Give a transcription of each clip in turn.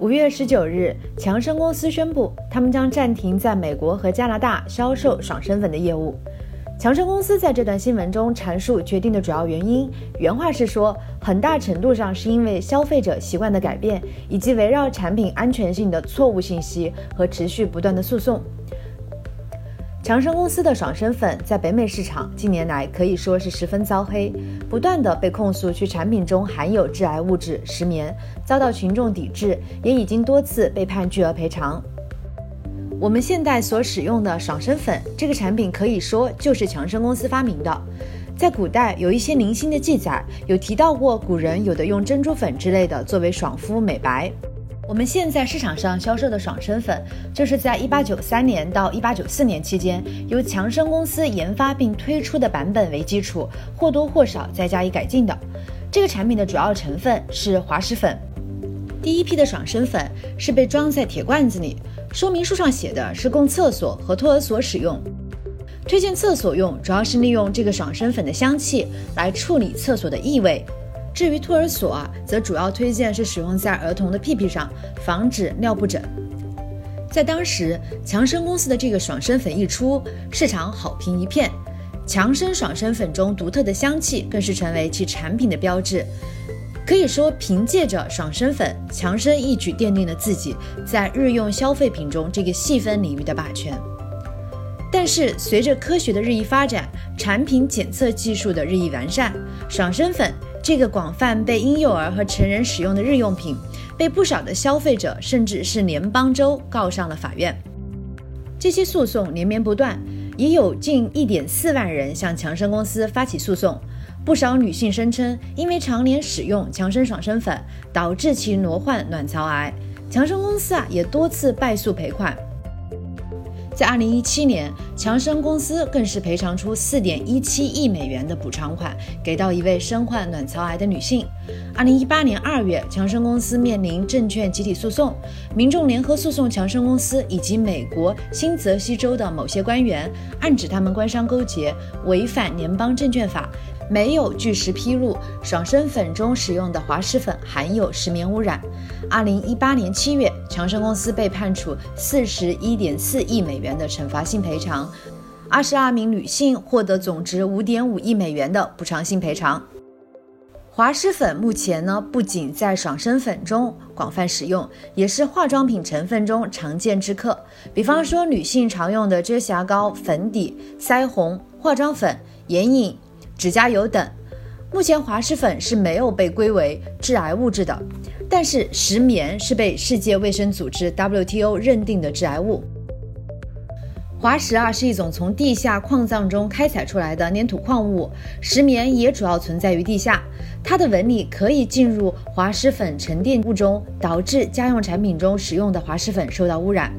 五月十九日，强生公司宣布，他们将暂停在美国和加拿大销售爽身粉的业务。强生公司在这段新闻中阐述决定的主要原因，原话是说，很大程度上是因为消费者习惯的改变，以及围绕产品安全性的错误信息和持续不断的诉讼。强生公司的爽身粉在北美市场近年来可以说是十分遭黑，不断的被控诉其产品中含有致癌物质石棉，遭到群众抵制，也已经多次被判巨额赔偿。我们现在所使用的爽身粉这个产品，可以说就是强生公司发明的。在古代有一些零星的记载，有提到过古人有的用珍珠粉之类的作为爽肤美白。我们现在市场上销售的爽身粉，就是在1893年到1894年期间由强生公司研发并推出的版本为基础，或多或少再加以改进的。这个产品的主要成分是滑石粉。第一批的爽身粉是被装在铁罐子里。说明书上写的是供厕所和托儿所使用，推荐厕所用，主要是利用这个爽身粉的香气来处理厕所的异味。至于托儿所，则主要推荐是使用在儿童的屁屁上，防止尿布疹。在当时，强生公司的这个爽身粉一出，市场好评一片，强生爽身粉中独特的香气更是成为其产品的标志。可以说，凭借着爽身粉，强生一举奠定了自己在日用消费品中这个细分领域的霸权。但是，随着科学的日益发展，产品检测技术的日益完善，爽身粉这个广泛被婴幼儿和成人使用的日用品，被不少的消费者甚至是联邦州告上了法院。这些诉讼连绵不断，已有近一点四万人向强生公司发起诉讼。不少女性声称，因为常年使用强生爽身粉，导致其罹患卵巢癌。强生公司啊，也多次败诉赔款。在二零一七年，强生公司更是赔偿出四点一七亿美元的补偿款，给到一位身患卵巢癌的女性。二零一八年二月，强生公司面临证券集体诉讼，民众联合诉讼强生公司以及美国新泽西州的某些官员，暗指他们官商勾结，违反联邦证券法，没有据实披露爽身粉中使用的滑石粉含有石棉污染。二零一八年七月，强生公司被判处四十一点四亿美元的惩罚性赔偿，二十二名女性获得总值五点五亿美元的补偿性赔偿。滑石粉目前呢，不仅在爽身粉中广泛使用，也是化妆品成分中常见之客。比方说，女性常用的遮瑕膏、粉底、腮红、化妆粉、眼影、指甲油等。目前，滑石粉是没有被归为致癌物质的。但是石棉是被世界卫生组织 WTO 认定的致癌物。滑石啊是一种从地下矿藏中开采出来的粘土矿物，石棉也主要存在于地下，它的纹理可以进入滑石粉沉淀物中，导致家用产品中使用的滑石粉受到污染。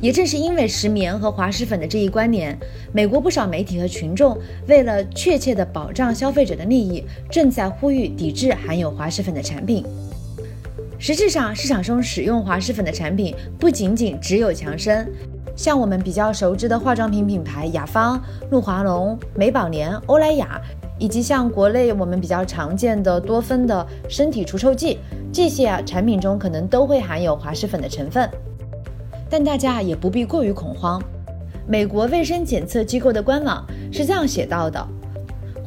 也正是因为石棉和滑石粉的这一关联，美国不少媒体和群众为了确切的保障消费者的利益，正在呼吁抵制含有滑石粉的产品。实质上，市场中使用滑石粉的产品不仅仅只有强生，像我们比较熟知的化妆品品牌雅芳、露华浓、美宝莲、欧莱雅，以及像国内我们比较常见的多芬的身体除臭剂，这些啊产品中可能都会含有滑石粉的成分。但大家也不必过于恐慌。美国卫生检测机构的官网是这样写到的。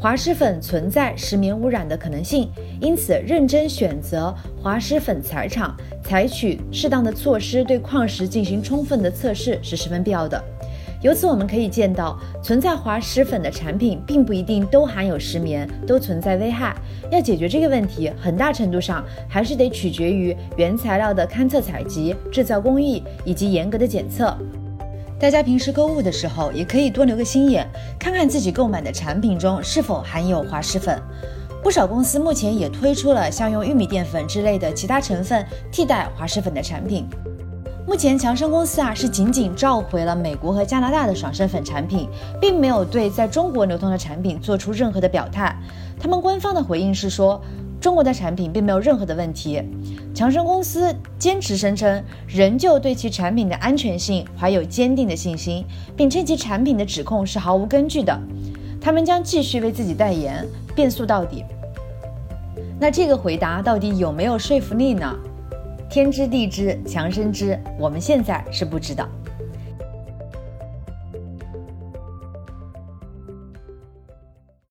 滑石粉存在石棉污染的可能性，因此认真选择滑石粉材厂，采取适当的措施对矿石进行充分的测试是十分必要的。由此我们可以见到，存在滑石粉的产品并不一定都含有石棉，都存在危害。要解决这个问题，很大程度上还是得取决于原材料的勘测采集、制造工艺以及严格的检测。大家平时购物的时候，也可以多留个心眼，看看自己购买的产品中是否含有滑石粉。不少公司目前也推出了像用玉米淀粉之类的其他成分替代滑石粉的产品。目前强生公司啊是仅仅召回了美国和加拿大的爽身粉产品，并没有对在中国流通的产品做出任何的表态。他们官方的回应是说。中国的产品并没有任何的问题，强生公司坚持声称，仍旧对其产品的安全性怀有坚定的信心，并称其产品的指控是毫无根据的。他们将继续为自己代言，辩诉到底。那这个回答到底有没有说服力呢？天知地知，强身知，我们现在是不知道。